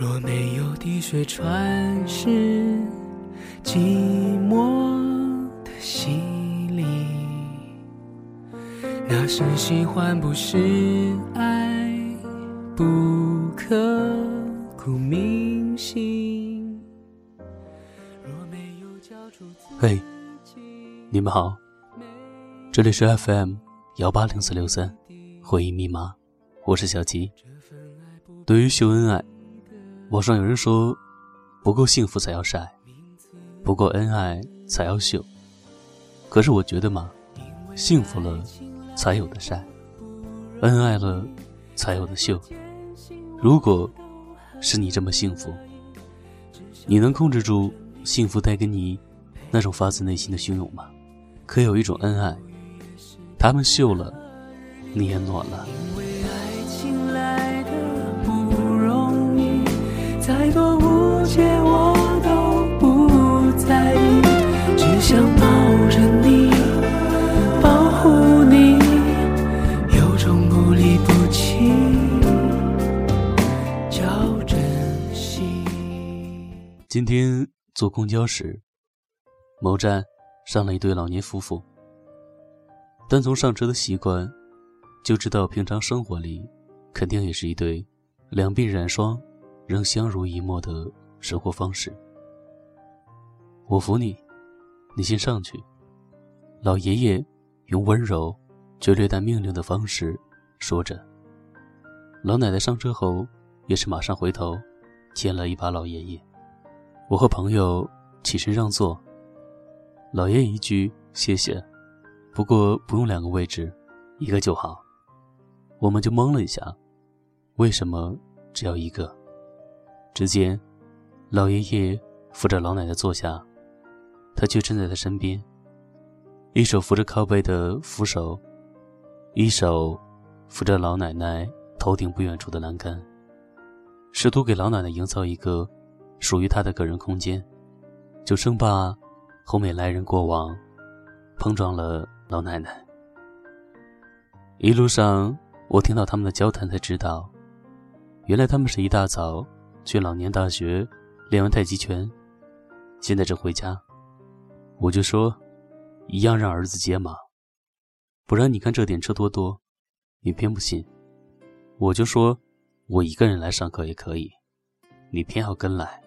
若没有滴水穿石，寂寞的洗礼，那是喜欢不是爱，不刻骨铭心。若没有交出嘿，你们好，这里是 FM 幺八零四六三回忆密码，我是小吉。对于秀恩爱，网上有人说，不够幸福才要晒，不够恩爱才要秀。可是我觉得嘛，幸福了才有的晒，恩爱了才有的秀。如果是你这么幸福，你能控制住幸福带给你那种发自内心的汹涌吗？可有一种恩爱，他们秀了，你也暖了。今天坐公交时，某站上了一对老年夫妇。单从上车的习惯，就知道平常生活里，肯定也是一对两鬓染霜。仍相濡以沫的生活方式。我扶你，你先上去。老爷爷用温柔却略带命令的方式说着。老奶奶上车后也是马上回头牵了一把老爷爷。我和朋友起身让座。老爷一句谢谢，不过不用两个位置，一个就好。我们就懵了一下，为什么只要一个？只见老爷爷扶着老奶奶坐下，他却站在他身边，一手扶着靠背的扶手，一手扶着老奶奶头顶不远处的栏杆，试图给老奶奶营造一个属于他的个人空间，就生怕后面来人过往碰撞了老奶奶。一路上，我听到他们的交谈，才知道，原来他们是一大早。去老年大学练完太极拳，现在正回家。我就说，一样让儿子接嘛，不然你看这点车多多，你偏不信。我就说，我一个人来上课也可以，你偏要跟来，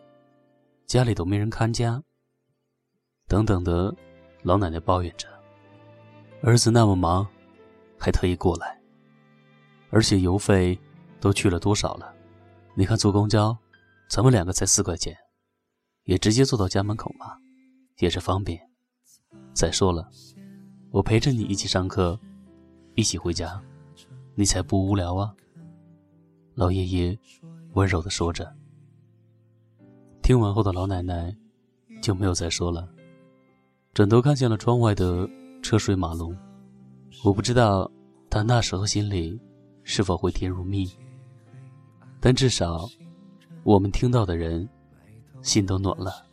家里都没人看家。等等的，老奶奶抱怨着，儿子那么忙，还特意过来，而且油费都去了多少了？你看坐公交。咱们两个才四块钱，也直接坐到家门口嘛，也是方便。再说了，我陪着你一起上课，一起回家，你才不无聊啊。老爷爷温柔地说着。听完后的老奶奶就没有再说了，转头看向了窗外的车水马龙。我不知道她那时候心里是否会甜如蜜，但至少。我们听到的人，心都暖了。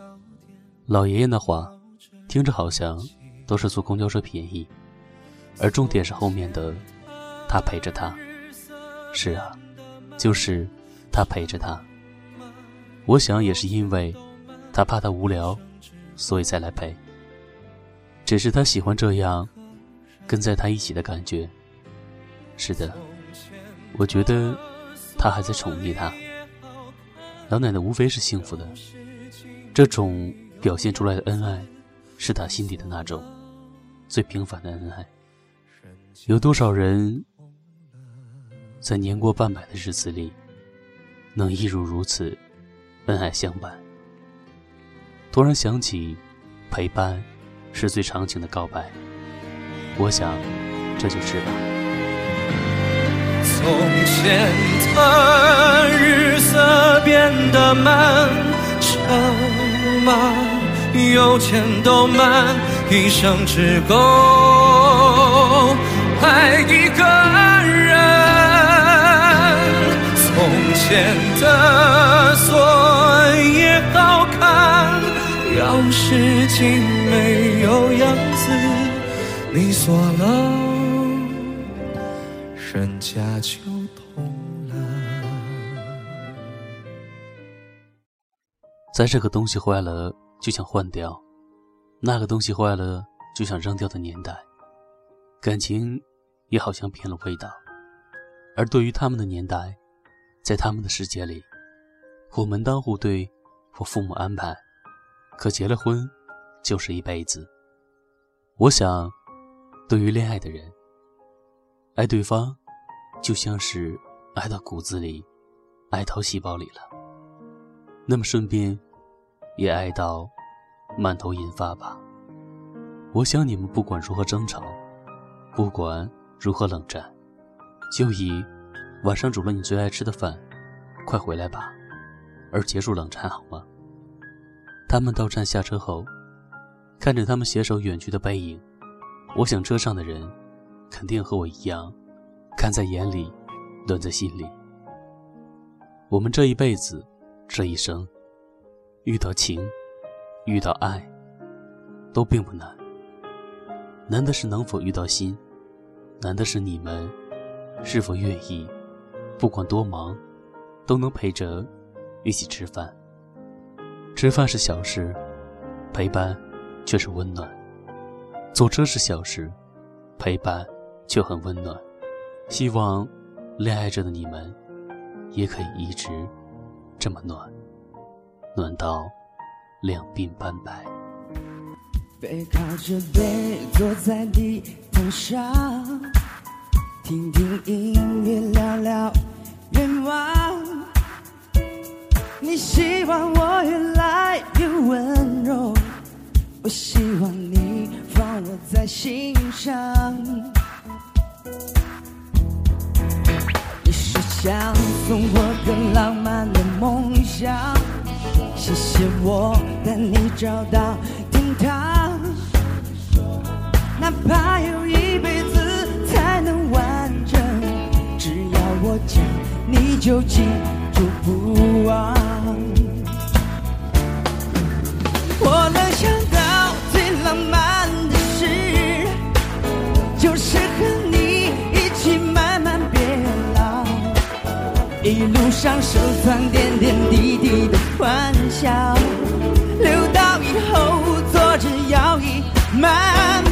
老爷爷的话，听着好像都是坐公交车便宜，而重点是后面的他陪着他。是啊，就是他陪着他。我想也是因为他怕他无聊，所以才来陪。只是他喜欢这样跟在他一起的感觉。是的，我觉得他还在宠溺他。老奶奶无非是幸福的，这种表现出来的恩爱，是她心底的那种最平凡的恩爱。有多少人在年过半百的日子里，能一如如此恩爱相伴？突然想起，陪伴是最长情的告白。我想，这就是吧。从前的日色变得漫长吗？有钱都慢，一生只够爱一个人。从前的锁，当事情没有样子，你锁了。人家就。在这个东西坏了就想换掉，那个东西坏了就想扔掉的年代，感情也好像变了味道。而对于他们的年代，在他们的世界里，我门当户对，我父母安排，可结了婚就是一辈子。我想，对于恋爱的人，爱对方就像是爱到骨子里，爱到细胞里了。那么顺便也爱到满头银发吧。我想你们不管如何争吵，不管如何冷战，就以晚上煮了你最爱吃的饭，快回来吧。而结束冷战好吗？他们到站下车后，看着他们携手远去的背影，我想车上的人肯定和我一样，看在眼里，暖在心里。我们这一辈子，这一生，遇到情，遇到爱，都并不难。难的是能否遇到心，难的是你们是否愿意，不管多忙，都能陪着。一起吃饭，吃饭是小事，陪伴却是温暖。坐车是小事，陪伴却很温暖。希望恋爱着的你们也可以一直这么暖，暖到两鬓斑白。背靠着背坐在地毯上，听听音乐，聊聊愿望。你希望我越来越温柔，我希望你放我在心上。你是想送我更浪漫的梦想，谢谢我带你找到天堂。哪怕有一辈子才能完整，只要我讲，你就记一路上收藏点点滴滴的欢笑，留到以后坐着摇椅慢